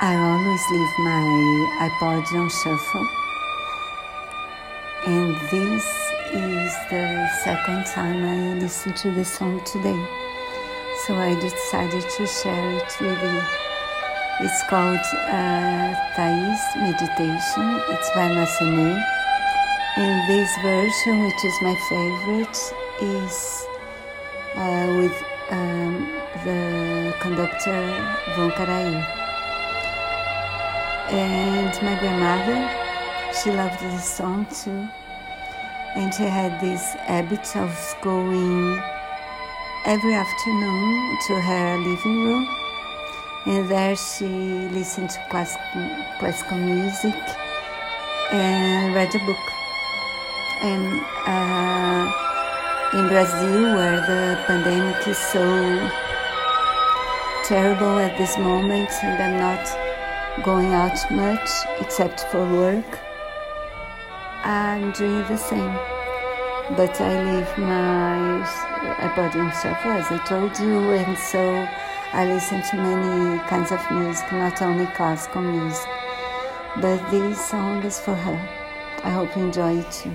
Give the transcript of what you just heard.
I always leave my iPod on shuffle, and this is the second time I listen to the song today. So I decided to share it with you. It's called uh, Thais Meditation. It's by Massenet. And this version, which is my favorite, is uh, with um, the conductor Von Karajan. And my grandmother, she loved this song too. And she had this habit of going every afternoon to her living room. And there she listened to classical, music and read a book. And uh, in Brazil, where the pandemic is so terrible at this moment, and I'm not going out much except for work. I'm doing the same. But I leave my iPod on shuffle, as I told you, and so I listen to many kinds of music, not only classical music. But this song is for her. I hope you enjoy it too.